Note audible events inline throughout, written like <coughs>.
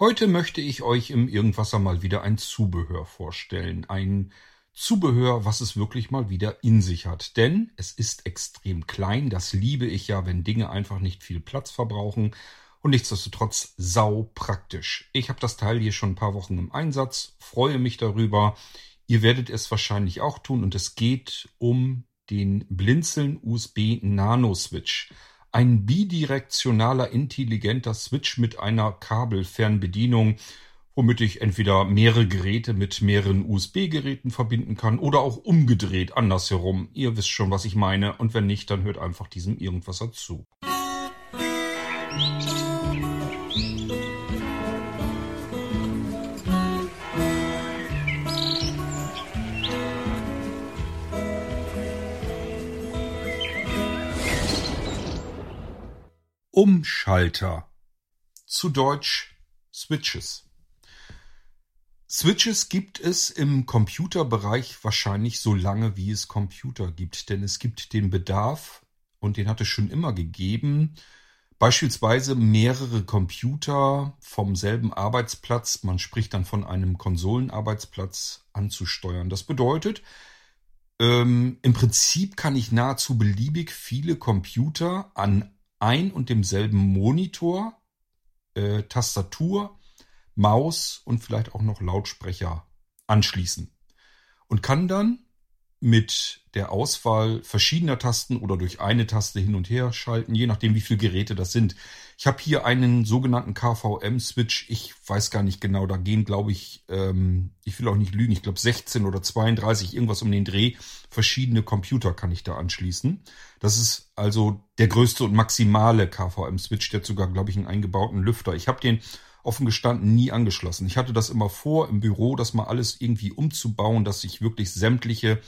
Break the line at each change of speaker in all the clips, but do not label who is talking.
Heute möchte ich euch im Irgendwasser mal wieder ein Zubehör vorstellen. Ein Zubehör, was es wirklich mal wieder in sich hat. Denn es ist extrem klein. Das liebe ich ja, wenn Dinge einfach nicht viel Platz verbrauchen. Und nichtsdestotrotz sau praktisch. Ich habe das Teil hier schon ein paar Wochen im Einsatz, freue mich darüber. Ihr werdet es wahrscheinlich auch tun und es geht um den Blinzeln USB Nano Switch. Ein bidirektionaler intelligenter Switch mit einer Kabelfernbedienung, womit ich entweder mehrere Geräte mit mehreren USB-Geräten verbinden kann oder auch umgedreht andersherum. Ihr wisst schon, was ich meine. Und wenn nicht, dann hört einfach diesem irgendwas dazu. Umschalter. Zu Deutsch Switches. Switches gibt es im Computerbereich wahrscheinlich so lange, wie es Computer gibt, denn es gibt den Bedarf, und den hat es schon immer gegeben, beispielsweise mehrere Computer vom selben Arbeitsplatz, man spricht dann von einem Konsolenarbeitsplatz, anzusteuern. Das bedeutet, ähm, im Prinzip kann ich nahezu beliebig viele Computer an ein und demselben Monitor, äh, Tastatur, Maus und vielleicht auch noch Lautsprecher anschließen. Und kann dann mit der Auswahl verschiedener Tasten oder durch eine Taste hin und her schalten, je nachdem wie viele Geräte das sind. Ich habe hier einen sogenannten KVM-Switch. Ich weiß gar nicht genau, da gehen, glaube ich, ähm, ich will auch nicht lügen, ich glaube 16 oder 32, irgendwas um den Dreh. Verschiedene Computer kann ich da anschließen. Das ist also der größte und maximale KVM-Switch. Der hat sogar, glaube ich, einen eingebauten Lüfter. Ich habe den offen gestanden nie angeschlossen. Ich hatte das immer vor, im Büro das mal alles irgendwie umzubauen, dass ich wirklich sämtliche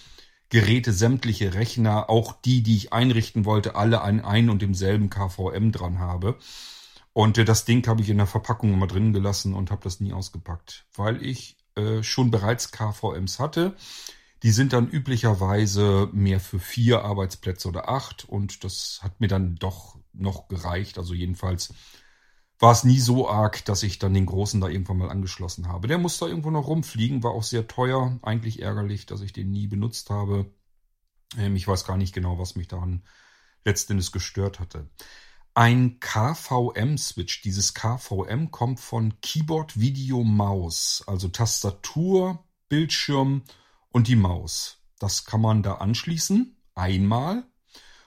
Geräte, sämtliche Rechner, auch die, die ich einrichten wollte, alle an ein und demselben KVM dran habe. Und äh, das Ding habe ich in der Verpackung immer drin gelassen und habe das nie ausgepackt, weil ich äh, schon bereits KVMs hatte. Die sind dann üblicherweise mehr für vier Arbeitsplätze oder acht und das hat mir dann doch noch gereicht. Also jedenfalls war es nie so arg, dass ich dann den großen da irgendwann mal angeschlossen habe. Der muss da irgendwo noch rumfliegen, war auch sehr teuer. Eigentlich ärgerlich, dass ich den nie benutzt habe. Ähm, ich weiß gar nicht genau, was mich daran letztendlich gestört hatte. Ein KVM-Switch. Dieses KVM kommt von Keyboard Video Maus, also Tastatur, Bildschirm und die Maus. Das kann man da anschließen, einmal.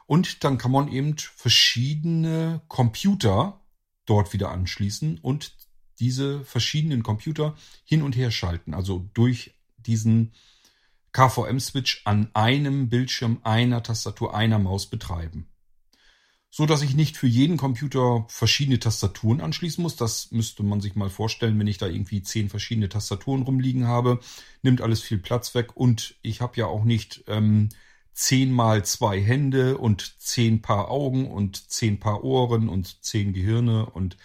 Und dann kann man eben verschiedene Computer dort wieder anschließen und diese verschiedenen Computer hin und her schalten. Also durch diesen KVM-Switch an einem Bildschirm, einer Tastatur, einer Maus betreiben. So dass ich nicht für jeden Computer verschiedene Tastaturen anschließen muss. Das müsste man sich mal vorstellen, wenn ich da irgendwie zehn verschiedene Tastaturen rumliegen habe. Nimmt alles viel Platz weg und ich habe ja auch nicht ähm, zehn mal zwei Hände und zehn Paar Augen und zehn Paar Ohren und zehn Gehirne und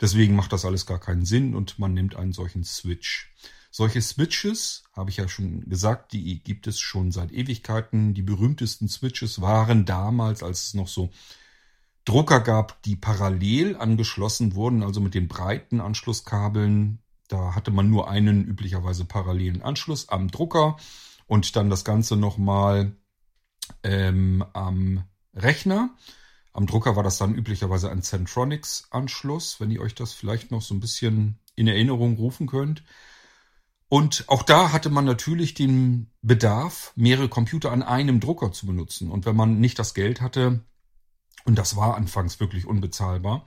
deswegen macht das alles gar keinen Sinn und man nimmt einen solchen Switch. Solche Switches, habe ich ja schon gesagt, die gibt es schon seit Ewigkeiten. Die berühmtesten Switches waren damals, als es noch so Drucker gab, die parallel angeschlossen wurden, also mit den breiten Anschlusskabeln. Da hatte man nur einen üblicherweise parallelen Anschluss am Drucker und dann das Ganze nochmal ähm, am Rechner. Am Drucker war das dann üblicherweise ein Centronics-Anschluss, wenn ihr euch das vielleicht noch so ein bisschen in Erinnerung rufen könnt. Und auch da hatte man natürlich den Bedarf, mehrere Computer an einem Drucker zu benutzen. Und wenn man nicht das Geld hatte, und das war anfangs wirklich unbezahlbar,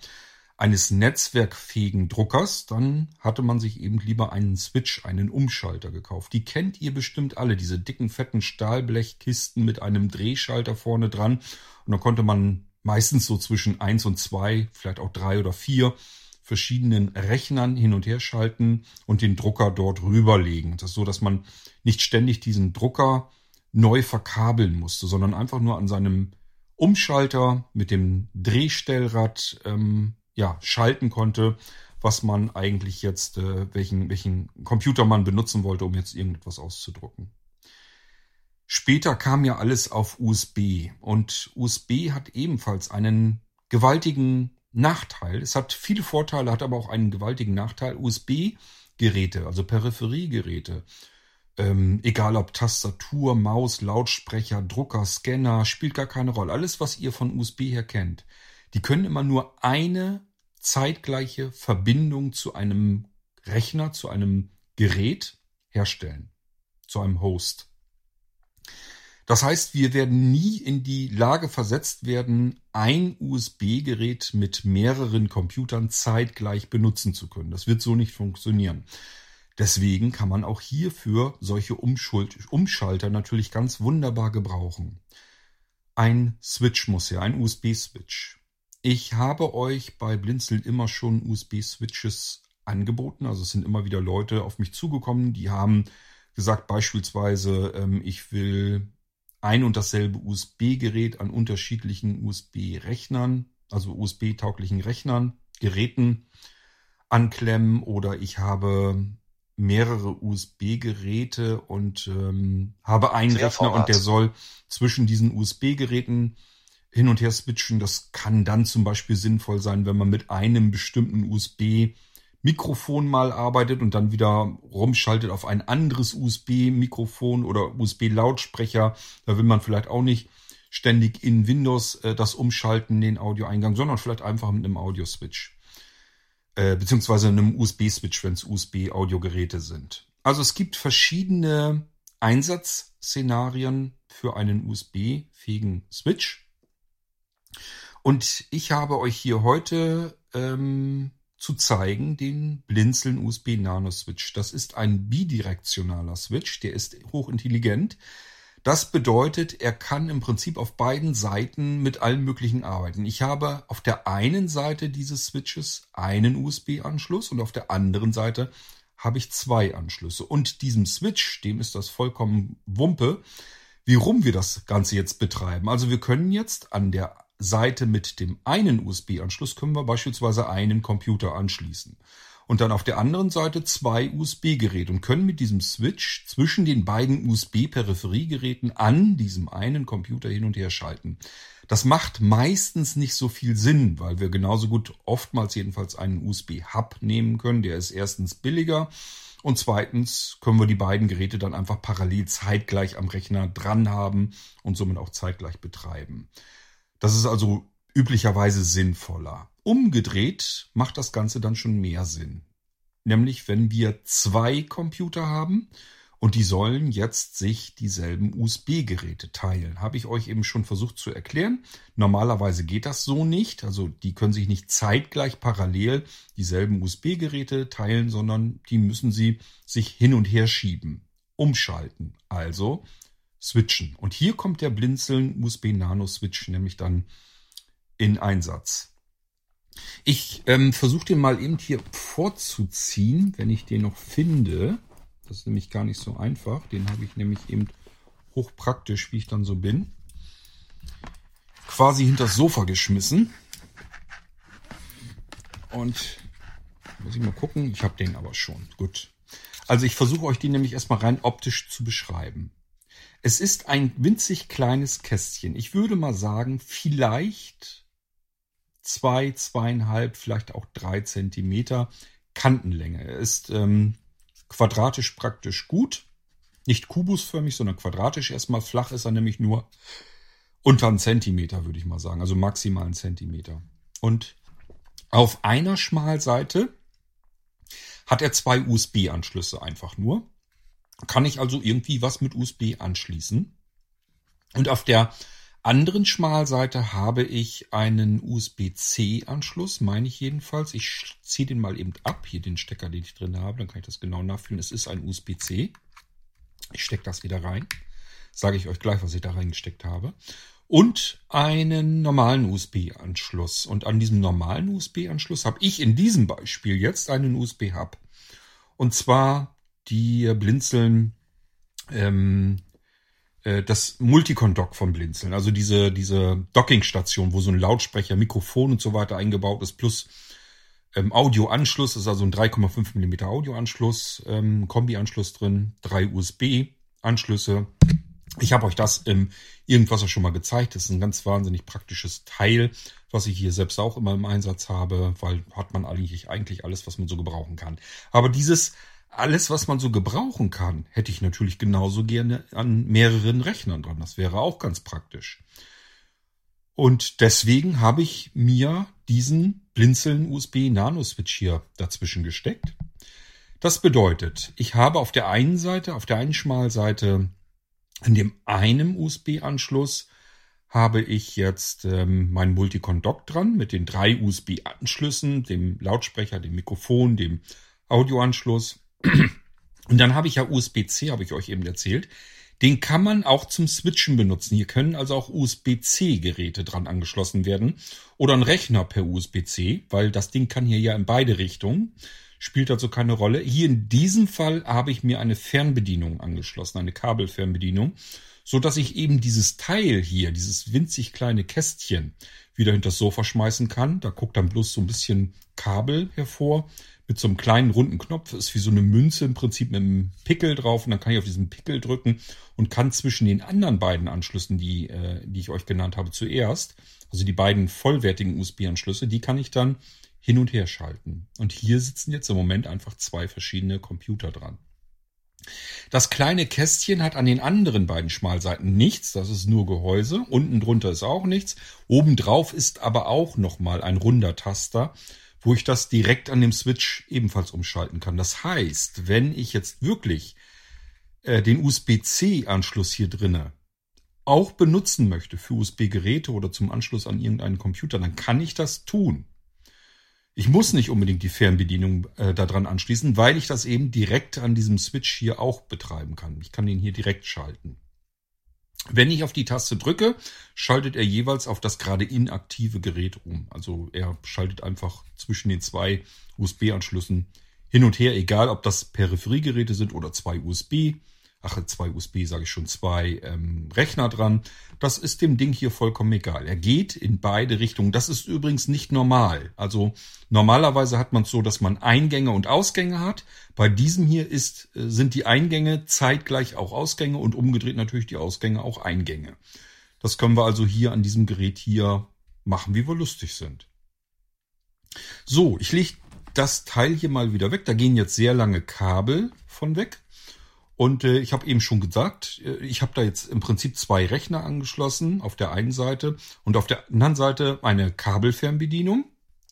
eines netzwerkfähigen Druckers, dann hatte man sich eben lieber einen Switch, einen Umschalter gekauft. Die kennt ihr bestimmt alle, diese dicken, fetten Stahlblechkisten mit einem Drehschalter vorne dran. Und dann konnte man meistens so zwischen eins und zwei, vielleicht auch drei oder vier verschiedenen Rechnern hin und her schalten und den Drucker dort rüberlegen. Das ist so, dass man nicht ständig diesen Drucker neu verkabeln musste, sondern einfach nur an seinem Umschalter mit dem Drehstellrad ähm, ja, schalten konnte, was man eigentlich jetzt, äh, welchen, welchen Computer man benutzen wollte, um jetzt irgendetwas auszudrucken. Später kam ja alles auf USB und USB hat ebenfalls einen gewaltigen Nachteil. Es hat viele Vorteile, hat aber auch einen gewaltigen Nachteil. USB-Geräte, also Peripheriegeräte, ähm, egal ob Tastatur, Maus, Lautsprecher, Drucker, Scanner, spielt gar keine Rolle. Alles, was ihr von USB her kennt, die können immer nur eine zeitgleiche Verbindung zu einem Rechner, zu einem Gerät herstellen, zu einem Host. Das heißt, wir werden nie in die Lage versetzt werden, ein USB-Gerät mit mehreren Computern zeitgleich benutzen zu können. Das wird so nicht funktionieren. Deswegen kann man auch hierfür solche Umschalter natürlich ganz wunderbar gebrauchen. Ein Switch muss ja, ein USB-Switch. Ich habe euch bei Blinzeln immer schon USB-Switches angeboten. Also es sind immer wieder Leute auf mich zugekommen, die haben gesagt beispielsweise, ähm, ich will ein und dasselbe USB-Gerät an unterschiedlichen USB-Rechnern, also USB-tauglichen Rechnern, Geräten anklemmen oder ich habe mehrere USB-Geräte und ähm, habe einen Rechner und der soll zwischen diesen USB-Geräten hin und her switchen. Das kann dann zum Beispiel sinnvoll sein, wenn man mit einem bestimmten USB Mikrofon mal arbeitet und dann wieder rumschaltet auf ein anderes USB-Mikrofon oder USB-Lautsprecher. Da will man vielleicht auch nicht ständig in Windows äh, das umschalten, den Audioeingang, sondern vielleicht einfach mit einem Audio-Switch. Äh, beziehungsweise einem USB-Switch, wenn es USB-Audiogeräte sind. Also es gibt verschiedene Einsatzszenarien für einen USB-fähigen Switch. Und ich habe euch hier heute ähm, zu zeigen, den Blinzeln USB Nano Switch. Das ist ein bidirektionaler Switch, der ist hochintelligent. Das bedeutet, er kann im Prinzip auf beiden Seiten mit allen möglichen arbeiten. Ich habe auf der einen Seite dieses Switches einen USB-Anschluss und auf der anderen Seite habe ich zwei Anschlüsse. Und diesem Switch, dem ist das vollkommen Wumpe, wie rum wir das Ganze jetzt betreiben. Also wir können jetzt an der Seite mit dem einen USB-Anschluss können wir beispielsweise einen Computer anschließen. Und dann auf der anderen Seite zwei USB-Geräte und können mit diesem Switch zwischen den beiden USB-Peripheriegeräten an diesem einen Computer hin und her schalten. Das macht meistens nicht so viel Sinn, weil wir genauso gut oftmals jedenfalls einen USB-Hub nehmen können. Der ist erstens billiger und zweitens können wir die beiden Geräte dann einfach parallel zeitgleich am Rechner dran haben und somit auch zeitgleich betreiben. Das ist also üblicherweise sinnvoller. Umgedreht macht das Ganze dann schon mehr Sinn. Nämlich, wenn wir zwei Computer haben und die sollen jetzt sich dieselben USB-Geräte teilen. Habe ich euch eben schon versucht zu erklären. Normalerweise geht das so nicht. Also die können sich nicht zeitgleich parallel dieselben USB-Geräte teilen, sondern die müssen sie sich hin und her schieben, umschalten. Also switchen. Und hier kommt der Blinzeln USB Nano Switch nämlich dann in Einsatz. Ich ähm, versuche den mal eben hier vorzuziehen, wenn ich den noch finde. Das ist nämlich gar nicht so einfach. Den habe ich nämlich eben hochpraktisch, wie ich dann so bin, quasi hinter das Sofa geschmissen. Und muss ich mal gucken. Ich habe den aber schon. Gut. Also ich versuche euch den nämlich erstmal rein optisch zu beschreiben. Es ist ein winzig kleines Kästchen. Ich würde mal sagen, vielleicht zwei, zweieinhalb, vielleicht auch drei Zentimeter Kantenlänge. Er ist ähm, quadratisch praktisch gut. Nicht kubusförmig, sondern quadratisch. Erstmal flach ist er nämlich nur unter einen Zentimeter, würde ich mal sagen. Also maximal einen Zentimeter. Und auf einer Schmalseite hat er zwei USB-Anschlüsse einfach nur kann ich also irgendwie was mit USB anschließen. Und auf der anderen Schmalseite habe ich einen USB-C-Anschluss, meine ich jedenfalls. Ich ziehe den mal eben ab, hier den Stecker, den ich drin habe, dann kann ich das genau nachfühlen. Es ist ein USB-C. Ich stecke das wieder rein. Sage ich euch gleich, was ich da reingesteckt habe. Und einen normalen USB-Anschluss. Und an diesem normalen USB-Anschluss habe ich in diesem Beispiel jetzt einen USB-Hub. Und zwar die Blinzeln ähm, äh, das Multicon-Dock von Blinzeln, also diese, diese Dockingstation, wo so ein Lautsprecher, Mikrofon und so weiter eingebaut ist, plus ähm, Audioanschluss, ist also ein 3,5 mm Audioanschluss, ähm, Kombi-Anschluss drin, drei USB-Anschlüsse, Ich habe euch das im Irgendwas auch schon mal gezeigt. Das ist ein ganz wahnsinnig praktisches Teil, was ich hier selbst auch immer im Einsatz habe, weil hat man eigentlich, eigentlich alles, was man so gebrauchen kann. Aber dieses alles, was man so gebrauchen kann, hätte ich natürlich genauso gerne an mehreren Rechnern dran. Das wäre auch ganz praktisch. Und deswegen habe ich mir diesen Blinzeln USB Nano Switch hier dazwischen gesteckt. Das bedeutet, ich habe auf der einen Seite, auf der einen Schmalseite, an dem einen USB-Anschluss habe ich jetzt ähm, mein Multicon Dock dran mit den drei USB-Anschlüssen, dem Lautsprecher, dem Mikrofon, dem Audioanschluss. Und dann habe ich ja USB-C, habe ich euch eben erzählt. Den kann man auch zum Switchen benutzen. Hier können also auch USB-C-Geräte dran angeschlossen werden oder ein Rechner per USB-C, weil das Ding kann hier ja in beide Richtungen. Spielt also keine Rolle. Hier in diesem Fall habe ich mir eine Fernbedienung angeschlossen, eine Kabelfernbedienung, so dass ich eben dieses Teil hier, dieses winzig kleine Kästchen, wieder hinter das Sofa schmeißen kann. Da guckt dann bloß so ein bisschen Kabel hervor mit so einem kleinen runden Knopf. Ist wie so eine Münze im Prinzip mit einem Pickel drauf. Und dann kann ich auf diesen Pickel drücken und kann zwischen den anderen beiden Anschlüssen, die, äh, die ich euch genannt habe, zuerst, also die beiden vollwertigen USB-Anschlüsse, die kann ich dann hin und her schalten. Und hier sitzen jetzt im Moment einfach zwei verschiedene Computer dran. Das kleine Kästchen hat an den anderen beiden Schmalseiten nichts, das ist nur Gehäuse. Unten drunter ist auch nichts. Obendrauf ist aber auch nochmal ein runder Taster, wo ich das direkt an dem Switch ebenfalls umschalten kann. Das heißt, wenn ich jetzt wirklich äh, den USB-C-Anschluss hier drinne auch benutzen möchte für USB-Geräte oder zum Anschluss an irgendeinen Computer, dann kann ich das tun. Ich muss nicht unbedingt die Fernbedienung äh, daran anschließen, weil ich das eben direkt an diesem Switch hier auch betreiben kann. Ich kann den hier direkt schalten. Wenn ich auf die Taste drücke, schaltet er jeweils auf das gerade inaktive Gerät um. Also er schaltet einfach zwischen den zwei USB-Anschlüssen hin und her, egal ob das Peripheriegeräte sind oder zwei USB ach, zwei USB, sage ich schon, zwei ähm, Rechner dran. Das ist dem Ding hier vollkommen egal. Er geht in beide Richtungen. Das ist übrigens nicht normal. Also normalerweise hat man es so, dass man Eingänge und Ausgänge hat. Bei diesem hier ist, äh, sind die Eingänge zeitgleich auch Ausgänge und umgedreht natürlich die Ausgänge auch Eingänge. Das können wir also hier an diesem Gerät hier machen, wie wir lustig sind. So, ich lege das Teil hier mal wieder weg. Da gehen jetzt sehr lange Kabel von weg. Und äh, ich habe eben schon gesagt, äh, ich habe da jetzt im Prinzip zwei Rechner angeschlossen, auf der einen Seite und auf der anderen Seite eine Kabelfernbedienung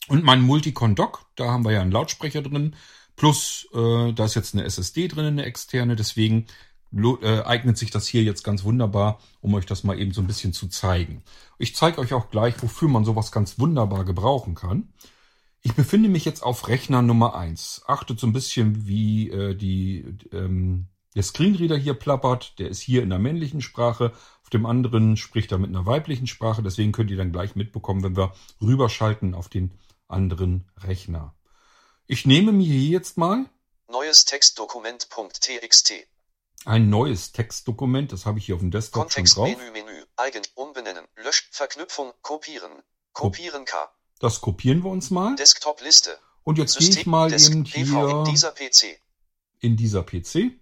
und mein Multicon Dock, da haben wir ja einen Lautsprecher drin, plus äh, da ist jetzt eine SSD drin, eine externe, deswegen äh, eignet sich das hier jetzt ganz wunderbar, um euch das mal eben so ein bisschen zu zeigen. Ich zeige euch auch gleich, wofür man sowas ganz wunderbar gebrauchen kann. Ich befinde mich jetzt auf Rechner Nummer eins. Achtet so ein bisschen, wie äh, die ähm, der Screenreader hier plappert, der ist hier in der männlichen Sprache, auf dem anderen spricht er mit einer weiblichen Sprache, deswegen könnt ihr dann gleich mitbekommen, wenn wir rüberschalten auf den anderen Rechner. Ich nehme mir hier jetzt mal
neues Textdokument.txt.
Ein neues Textdokument, das habe ich hier auf dem Desktop
Kontext,
schon drauf.
Menü, Menü, Eigen, Umbenennen, Lösch, Verknüpfung, Kopieren. Kopieren K.
Das kopieren wir uns mal.
Desktop-Liste.
Und jetzt gehe ich mal
Desk,
eben
PV in
hier
dieser PC.
in dieser PC.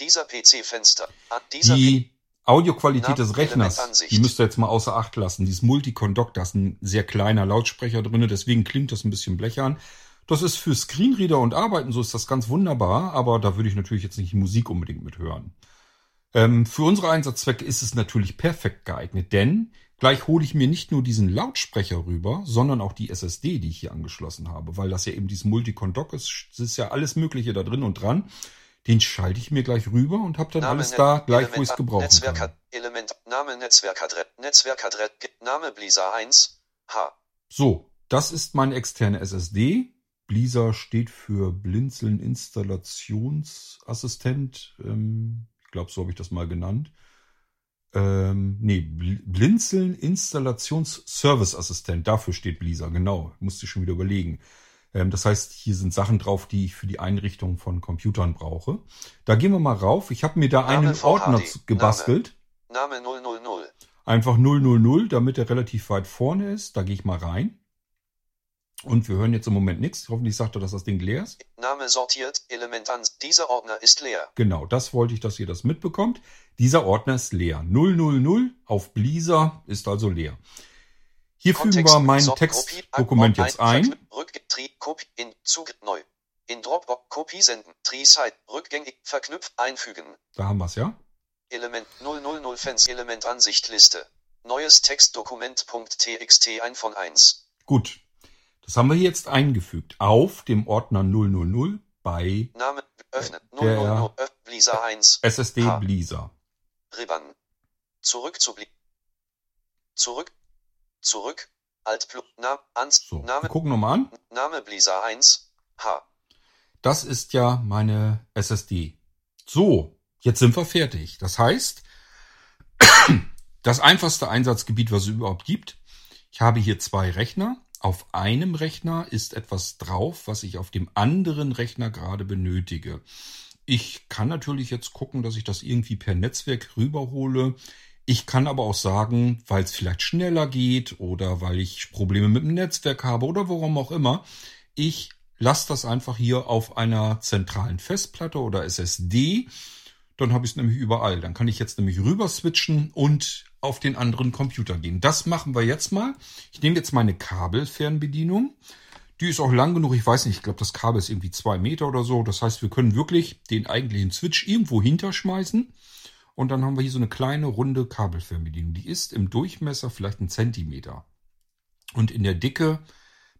Dieser PC-Fenster. Dieser
Die Audioqualität des Rechners, die müsst ihr jetzt mal außer Acht lassen. Dieses Multicon-Dock, da ist ein sehr kleiner Lautsprecher drinne, deswegen klingt das ein bisschen blechern. Das ist für Screenreader und Arbeiten, so ist das ganz wunderbar, aber da würde ich natürlich jetzt nicht Musik unbedingt mithören. Ähm, für unsere Einsatzzwecke ist es natürlich perfekt geeignet, denn gleich hole ich mir nicht nur diesen Lautsprecher rüber, sondern auch die SSD, die ich hier angeschlossen habe, weil das ja eben dieses Multicon-Dock ist, es ist ja alles Mögliche da drin und dran. Den schalte ich mir gleich rüber und habe dann
Name,
alles da, gleich wo
Element-
ich es gebrauchen
Netzwerk,
kann.
Element, Name, Netzwerkadresse, Netzwerkadresse, Name Blizzard 1, H.
So, das ist meine externe SSD. Blizzard steht für Blinzeln Installationsassistent. Ähm, ich glaube, so habe ich das mal genannt. Ähm, nee, Bl- Blinzeln Installationsserviceassistent. Dafür steht Blizzard, genau. Musste ich schon wieder überlegen. Ähm, das heißt, hier sind Sachen drauf, die ich für die Einrichtung von Computern brauche. Da gehen wir mal rauf. Ich habe mir da
Name
einen Ordner gebastelt.
Name 000.
Einfach 000, damit er relativ weit vorne ist. Da gehe ich mal rein. Und wir hören jetzt im Moment nichts. Hoffentlich sagt er, dass das Ding leer ist.
Name sortiert, Element an. Dieser Ordner ist leer.
Genau, das wollte ich, dass ihr das mitbekommt. Dieser Ordner ist leer. 000 auf Blizzard ist also leer. Hier fügen wir mein Textdokument jetzt ein.
Verknüpf- Rück, Tri, Kopie, in, Zug, neu. In Dropbox, Kopie senden, Tri, Site, rückgängig, verknüpft, einfügen.
Da haben wir es, ja?
Element 000 Fans, Element Ansicht, Liste. Neues Textdokument.txt ein von 1.
Gut. Das haben wir jetzt eingefügt. Auf dem Ordner 000 bei
Name, öffnen,
Der-
000, öff, Blisa 1.
SSD. Blizzard.
Ribbon. Zurück zu Bli Zurück. Zurück. Alt. Na, ans,
So, wir
Name,
gucken nochmal an.
Name Blisa 1. H.
Das ist ja meine SSD. So, jetzt sind wir fertig. Das heißt, <clears throat> das einfachste Einsatzgebiet, was es überhaupt gibt. Ich habe hier zwei Rechner. Auf einem Rechner ist etwas drauf, was ich auf dem anderen Rechner gerade benötige. Ich kann natürlich jetzt gucken, dass ich das irgendwie per Netzwerk rüberhole. Ich kann aber auch sagen, weil es vielleicht schneller geht oder weil ich Probleme mit dem Netzwerk habe oder warum auch immer, ich lasse das einfach hier auf einer zentralen Festplatte oder SSD. Dann habe ich es nämlich überall. Dann kann ich jetzt nämlich rüber switchen und auf den anderen Computer gehen. Das machen wir jetzt mal. Ich nehme jetzt meine Kabelfernbedienung. Die ist auch lang genug. Ich weiß nicht, ich glaube, das Kabel ist irgendwie zwei Meter oder so. Das heißt, wir können wirklich den eigentlichen Switch irgendwo hinterschmeißen. Und dann haben wir hier so eine kleine runde Kabelfernbedienung. Die ist im Durchmesser vielleicht ein Zentimeter. Und in der Dicke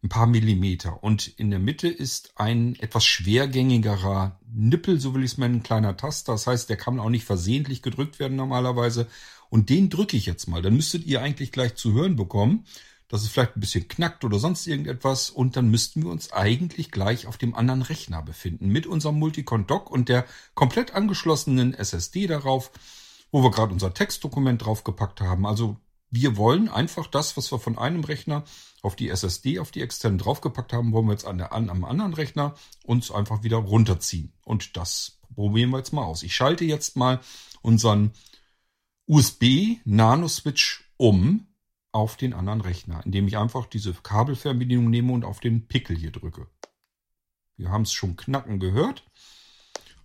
ein paar Millimeter. Und in der Mitte ist ein etwas schwergängigerer Nippel, so will ich es nennen, ein kleiner Taster. Das heißt, der kann auch nicht versehentlich gedrückt werden normalerweise. Und den drücke ich jetzt mal. Dann müsstet ihr eigentlich gleich zu hören bekommen, dass es vielleicht ein bisschen knackt oder sonst irgendetwas. Und dann müssten wir uns eigentlich gleich auf dem anderen Rechner befinden. Mit unserem Multicon-Dock und der komplett angeschlossenen SSD darauf, wo wir gerade unser Textdokument draufgepackt haben. Also wir wollen einfach das, was wir von einem Rechner auf die SSD, auf die externen draufgepackt haben, wollen wir jetzt an der, an, am anderen Rechner uns einfach wieder runterziehen. Und das probieren wir jetzt mal aus. Ich schalte jetzt mal unseren USB-Nano-Switch um auf den anderen Rechner, indem ich einfach diese Kabelfernbedienung nehme und auf den Pickel hier drücke. Wir haben es schon knacken gehört.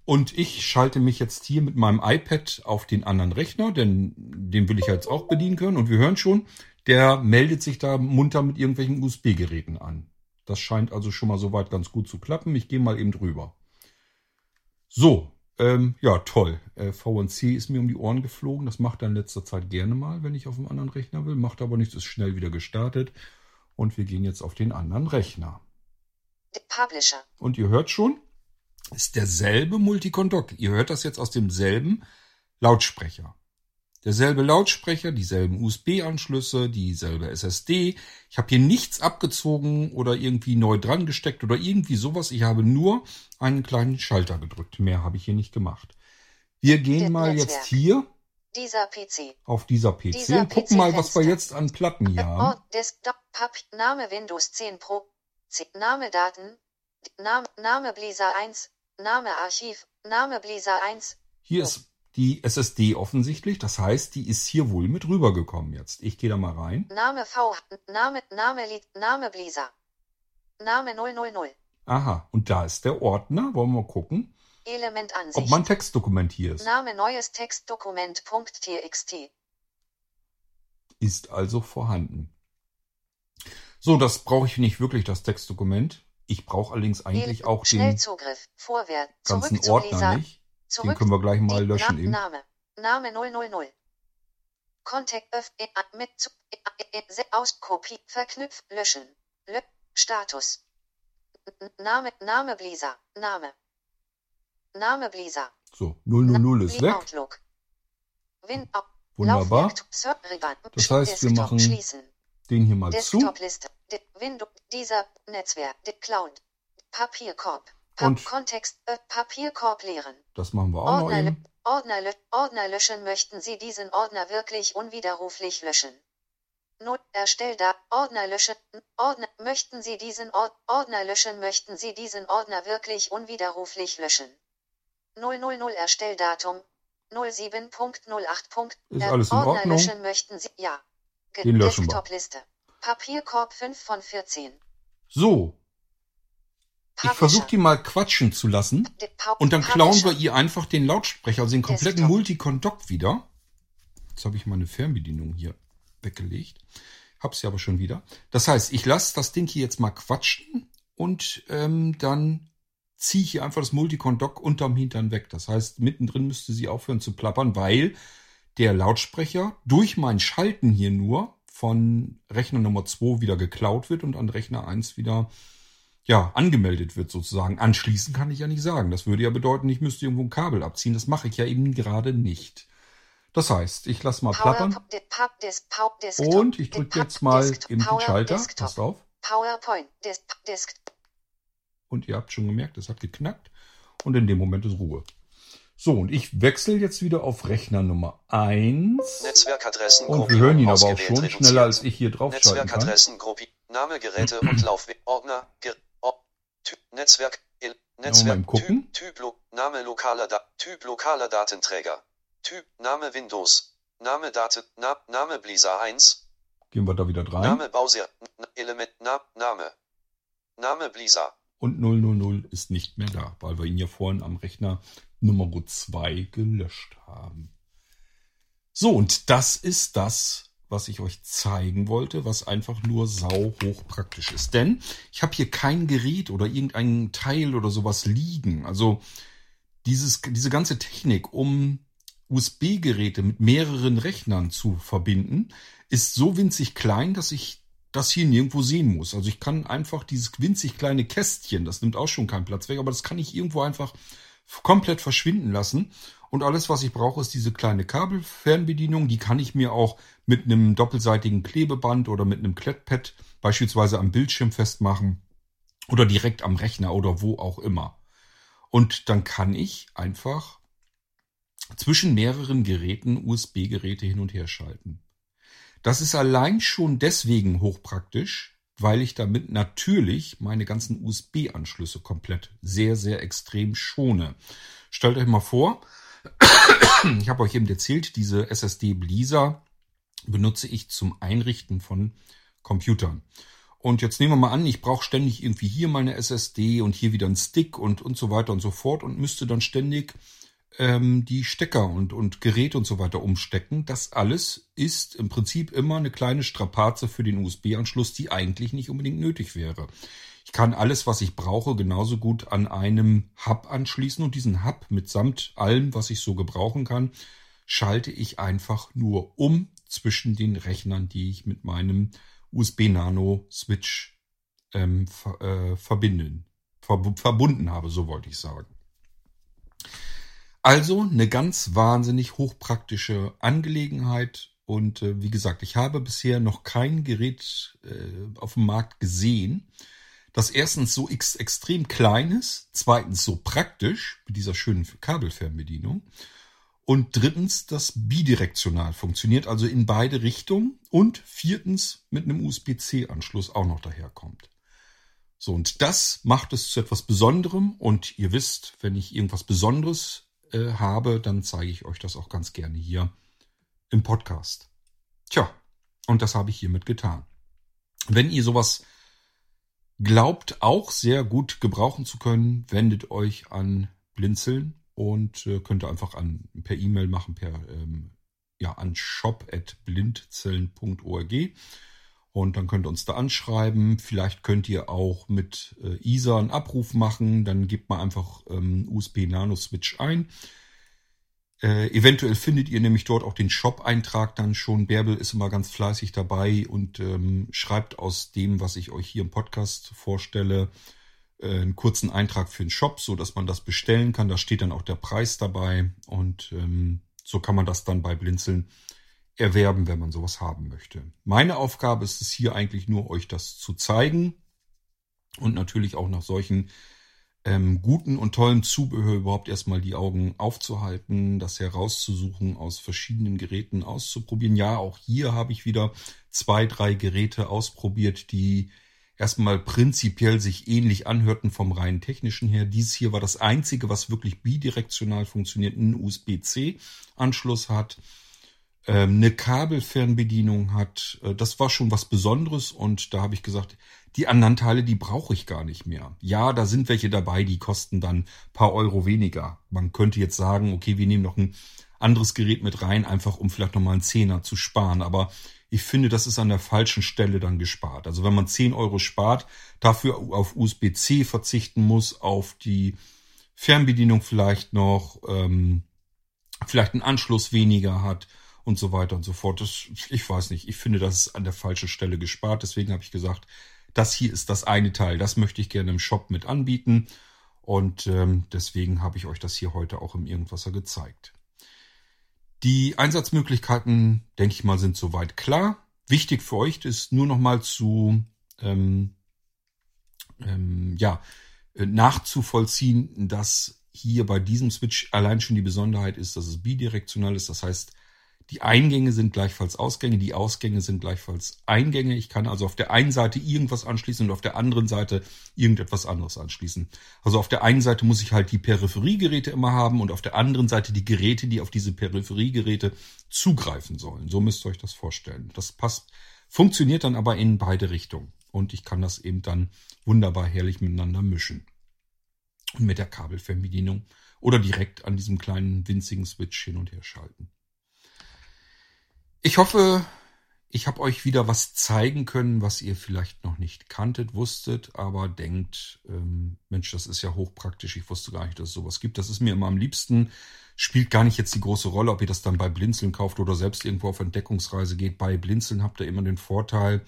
Und ich schalte mich jetzt hier mit meinem iPad auf den anderen Rechner, denn den will ich jetzt auch bedienen können. Und wir hören schon, der meldet sich da munter mit irgendwelchen USB-Geräten an. Das scheint also schon mal soweit ganz gut zu klappen. Ich gehe mal eben drüber. So, ähm, ja, toll. Äh, VNC ist mir um die Ohren geflogen. Das macht er in letzter Zeit gerne mal, wenn ich auf einem anderen Rechner will. Macht aber nichts, ist schnell wieder gestartet. Und wir gehen jetzt auf den anderen Rechner.
Publisher.
Und ihr hört schon, ist derselbe Multicon-Dock. Ihr hört das jetzt aus demselben Lautsprecher. Derselbe Lautsprecher, dieselben USB-Anschlüsse, dieselbe SSD. Ich habe hier nichts abgezogen oder irgendwie neu dran gesteckt oder irgendwie sowas. Ich habe nur einen kleinen Schalter gedrückt. Mehr habe ich hier nicht gemacht. Wir gehen mal
Netzwerk.
jetzt hier
Dieser PC.
auf dieser PC
Dieser
und gucken mal, was wir jetzt an Platten hier haben.
Ort, Desktop, Pub, Name Windows 10 Pro, C, Name Daten, Name, Name Blizzard 1, Name Archiv, Name Blizzard 1,
Hier ist die SSD offensichtlich. Das heißt, die ist hier wohl mit rübergekommen jetzt. Ich gehe da mal rein.
Name V, Name, Name Lied, Name Blizzard, Name 000,
Aha, und da ist der Ordner. Wollen wir mal gucken,
Element
ob
Ansicht,
mein Textdokument hier ist.
Name neues Textdokument.txt,
Ist also vorhanden. So, das brauche ich nicht wirklich, das Textdokument. Ich brauche allerdings eigentlich auch den
Schnellzugriff, Vorwärts,
ganzen Ordner nicht. Den können wir gleich mal löschen eben.
Name. Name 000. Contact öff e mit e e aus Kopie verknüpft löschen. Lö Status. Name Name Blizzard. Name. Name Blizzard.
So, 000 ist weg.
Outlook. Win au-
Wunderbar. Das heißt, wir machen
schließen.
Den hier mal zu.
Dieser Netzwerk. Cloud. Papierkorb. Pa
Und-
Kontext. Äh, Papierkorb leeren.
Das machen wir auch noch
Ordner, lö-
eben.
Ordner, Ordner löschen. Möchten Sie diesen Ordner wirklich unwiderruflich löschen? Not erstell da Ordner löschen. Ordner möchten Sie diesen Ord Ordner löschen? Möchten Sie diesen Ordner wirklich unwiderruflich löschen? 000 Erstelldatum 07.08.
Ist alles in
Ordner
Ordnung?
löschen möchten Sie ja. Ge-
Den löschen wir.
Desktop-Liste. Papierkorb 5 von 14.
So, ich versuche die mal quatschen zu lassen. Und dann klauen wir ihr einfach den Lautsprecher, also den kompletten
Desktop.
Multicon-Dock wieder. Jetzt habe ich meine Fernbedienung hier weggelegt. Hab's ja aber schon wieder. Das heißt, ich lasse das Ding hier jetzt mal quatschen und ähm, dann ziehe ich hier einfach das Multicon-Dock unterm Hintern weg. Das heißt, mittendrin müsste sie aufhören zu plappern, weil der Lautsprecher durch mein Schalten hier nur von Rechner Nummer 2 wieder geklaut wird und an Rechner 1 wieder ja, angemeldet wird sozusagen. Anschließen kann ich ja nicht sagen. Das würde ja bedeuten, ich müsste irgendwo ein Kabel abziehen. Das mache ich ja eben gerade nicht. Das heißt, ich lasse mal plappern
Power,
und ich drücke jetzt mal eben den Schalter. Passt auf.
PowerPoint. Des, Desk,
Und ihr habt schon gemerkt, es hat geknackt. Und in dem Moment ist Ruhe. So, und ich wechsle jetzt wieder auf Rechner Nummer 1.
Netzwerkadressen
Und wir hören ihn aber auch schon schneller, als ich hier kann.
Netzwerkadressen Name Geräte und <clears throat> Laufweg Ordner Typ Netzwerk Il Netzwerk. Typ, typ Lo Name lokaler da Typ lokaler Datenträger Typ Name Windows Name Daten Na Name Blizzard 1
Gehen wir da wieder rein.
Name Bowser Element Na Name Name Blizzard
Und 000 ist nicht mehr da, weil wir ihn ja vorhin am Rechner Nummer 2 gelöscht haben. So, und das ist das, was ich euch zeigen wollte, was einfach nur sau hoch praktisch ist. Denn ich habe hier kein Gerät oder irgendein Teil oder sowas liegen. Also dieses, diese ganze Technik, um USB-Geräte mit mehreren Rechnern zu verbinden, ist so winzig klein, dass ich das hier nirgendwo sehen muss. Also ich kann einfach dieses winzig kleine Kästchen, das nimmt auch schon keinen Platz weg, aber das kann ich irgendwo einfach komplett verschwinden lassen. Und alles, was ich brauche, ist diese kleine Kabelfernbedienung. Die kann ich mir auch mit einem doppelseitigen Klebeband oder mit einem Klettpad beispielsweise am Bildschirm festmachen oder direkt am Rechner oder wo auch immer. Und dann kann ich einfach zwischen mehreren Geräten USB-Geräte hin und her schalten. Das ist allein schon deswegen hochpraktisch, weil ich damit natürlich meine ganzen USB-Anschlüsse komplett sehr, sehr extrem schone. Stellt euch mal vor, <coughs> ich habe euch eben erzählt, diese SSD Blizzard benutze ich zum Einrichten von Computern. Und jetzt nehmen wir mal an, ich brauche ständig irgendwie hier meine SSD und hier wieder einen Stick und, und so weiter und so fort und müsste dann ständig ähm, die Stecker und, und Geräte und so weiter umstecken. Das alles ist im Prinzip immer eine kleine Strapaze für den USB-Anschluss, die eigentlich nicht unbedingt nötig wäre. Ich kann alles, was ich brauche, genauso gut an einem Hub anschließen und diesen Hub mitsamt allem, was ich so gebrauchen kann, schalte ich einfach nur um zwischen den Rechnern, die ich mit meinem USB-Nano-Switch ähm, ver, äh, verbinden, verb verbunden habe, so wollte ich sagen. Also eine ganz wahnsinnig hochpraktische Angelegenheit. Und äh, wie gesagt, ich habe bisher noch kein Gerät äh, auf dem Markt gesehen, das erstens so ex extrem klein ist, zweitens so praktisch mit dieser schönen Kabelfernbedienung und drittens das bidirektional funktioniert, also in beide Richtungen und viertens mit einem USB-C-Anschluss auch noch daherkommt. So, und das macht es zu etwas Besonderem und ihr wisst, wenn ich irgendwas Besonderes äh, habe, dann zeige ich euch das auch ganz gerne hier im Podcast. Tja, und das habe ich hiermit getan. Wenn ihr sowas glaubt, auch sehr gut gebrauchen zu können, wendet euch an Blinzeln und äh, könnt einfach an, per E-Mail machen, per ähm, ja, an shop.blindzellen.org und dann könnt ihr uns da anschreiben. Vielleicht könnt ihr auch mit äh, ISA einen Abruf machen. Dann gebt mal einfach ähm, USB Nano Switch ein. Äh, eventuell findet ihr nämlich dort auch den Shop-Eintrag dann schon. Bärbel ist immer ganz fleißig dabei und ähm, schreibt aus dem, was ich euch hier im Podcast vorstelle, äh, einen kurzen Eintrag für den Shop, so dass man das bestellen kann. Da steht dann auch der Preis dabei und ähm, so kann man das dann bei Blinzeln erwerben, wenn man sowas haben möchte. Meine Aufgabe ist es hier eigentlich nur, euch das zu zeigen und natürlich auch nach solchen ähm, guten und tollen Zubehör überhaupt erstmal die Augen aufzuhalten, das herauszusuchen, aus verschiedenen Geräten auszuprobieren. Ja, auch hier habe ich wieder zwei, drei Geräte ausprobiert, die erstmal prinzipiell sich ähnlich anhörten vom rein technischen her. Dies hier war das einzige, was wirklich bidirektional funktioniert, einen USB-C-Anschluss hat. Ähm, eine Kabelfernbedienung hat. Äh, das war schon was Besonderes und da habe ich gesagt, die anderen Teile, die brauche ich gar nicht mehr. Ja, da sind welche dabei, die kosten dann paar Euro weniger. Man könnte jetzt sagen, okay, wir nehmen noch ein anderes Gerät mit rein, einfach um vielleicht nochmal einen Zehner zu sparen. Aber ich finde, das ist an der falschen Stelle dann gespart. Also wenn man 10 Euro spart, dafür auf USB-C verzichten muss, auf die Fernbedienung vielleicht noch, ähm, vielleicht einen Anschluss weniger hat und so weiter und so fort. Das, ich weiß nicht, ich finde, das ist an der falschen Stelle gespart. Deswegen habe ich gesagt, das hier ist das eine Teil. Das möchte ich gerne im Shop mit anbieten. Und ähm, deswegen habe ich euch das hier heute auch im Irgendwasser gezeigt. Die Einsatzmöglichkeiten, denke ich mal, sind soweit klar. Wichtig für euch ist nur noch mal zu ähm, ähm, ja, äh, nachzuvollziehen, dass hier bei diesem Switch allein schon die Besonderheit ist, dass es bidirektional ist. Das heißt, die Eingänge sind gleichfalls Ausgänge, die Ausgänge sind gleichfalls Eingänge. Ich kann also auf der einen Seite irgendwas anschließen und auf der anderen Seite irgendetwas anderes anschließen. Also auf der einen Seite muss ich halt die Peripheriegeräte immer haben und auf der anderen Seite die Geräte, die auf diese Peripheriegeräte zugreifen sollen. So müsst ihr euch das vorstellen. Das passt, funktioniert dann aber in beide Richtungen. Und ich kann das eben dann wunderbar herrlich miteinander mischen. Und mit der Kabelfernbedienung oder direkt an diesem kleinen winzigen Switch hin und her schalten. Ich hoffe, ich habe euch wieder was zeigen können, was ihr vielleicht noch nicht kanntet, wusstet, aber denkt, ähm, Mensch, das ist ja hochpraktisch. Ich wusste gar nicht, dass es sowas gibt. Das ist mir immer am liebsten. Spielt gar nicht jetzt die große Rolle, ob ihr das dann bei Blinzeln kauft oder selbst irgendwo auf Entdeckungsreise geht. Bei Blinzeln habt ihr immer den Vorteil,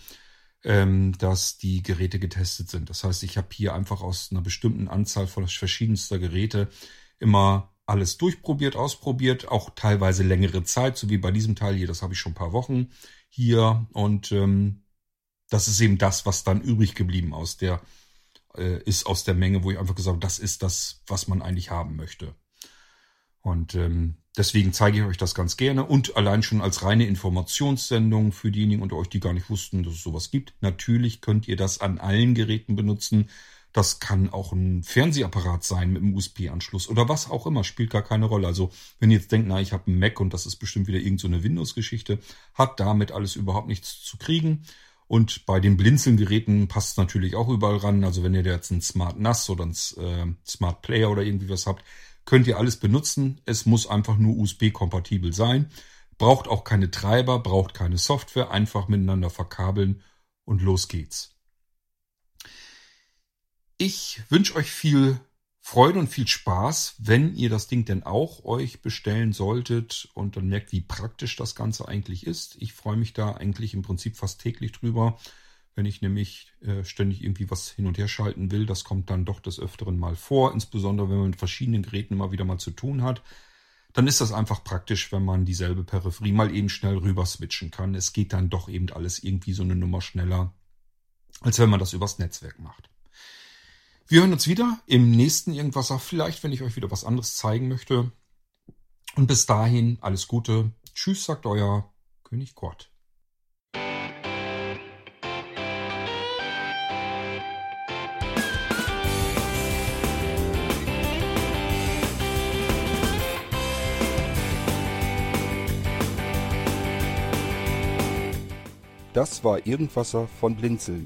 ähm, dass die Geräte getestet sind. Das heißt, ich habe hier einfach aus einer bestimmten Anzahl von verschiedenster Geräte immer alles durchprobiert, ausprobiert, auch teilweise längere Zeit, so wie bei diesem Teil hier, das habe ich schon ein paar Wochen hier und ähm, das ist eben das, was dann übrig geblieben aus der äh, ist aus der Menge, wo ich einfach gesagt habe, das ist das, was man eigentlich haben möchte. Und ähm, deswegen zeige ich euch das ganz gerne und allein schon als reine Informationssendung für diejenigen unter euch, die gar nicht wussten, dass es sowas gibt. Natürlich könnt ihr das an allen Geräten benutzen. Das kann auch ein Fernsehapparat sein mit einem USB-Anschluss oder was auch immer, spielt gar keine Rolle. Also wenn ihr jetzt denkt, na, ich habe einen Mac und das ist bestimmt wieder irgendeine so Windows-Geschichte, hat damit alles überhaupt nichts zu kriegen. Und bei den Blinzeln-Geräten passt es natürlich auch überall ran. Also wenn ihr jetzt einen Smart NAS oder einen äh, Smart Player oder irgendwie was habt, könnt ihr alles benutzen. Es muss einfach nur USB-kompatibel sein. Braucht auch keine Treiber, braucht keine Software, einfach miteinander verkabeln und los geht's. Ich wünsche euch viel Freude und viel Spaß, wenn ihr das Ding denn auch euch bestellen solltet und dann merkt, wie praktisch das Ganze eigentlich ist. Ich freue mich da eigentlich im Prinzip fast täglich drüber, wenn ich nämlich äh, ständig irgendwie was hin und her schalten will. Das kommt dann doch des Öfteren mal vor, insbesondere wenn man mit verschiedenen Geräten immer wieder mal zu tun hat. Dann ist das einfach praktisch, wenn man dieselbe Peripherie mal eben schnell rüber switchen kann. Es geht dann doch eben alles irgendwie so eine Nummer schneller, als wenn man das übers Netzwerk macht. Wir hören uns wieder im nächsten Irgendwasser, vielleicht, wenn ich euch wieder was anderes zeigen möchte. Und bis dahin alles Gute. Tschüss, sagt euer König Kurt.
Das war Irgendwasser von Blinzeln.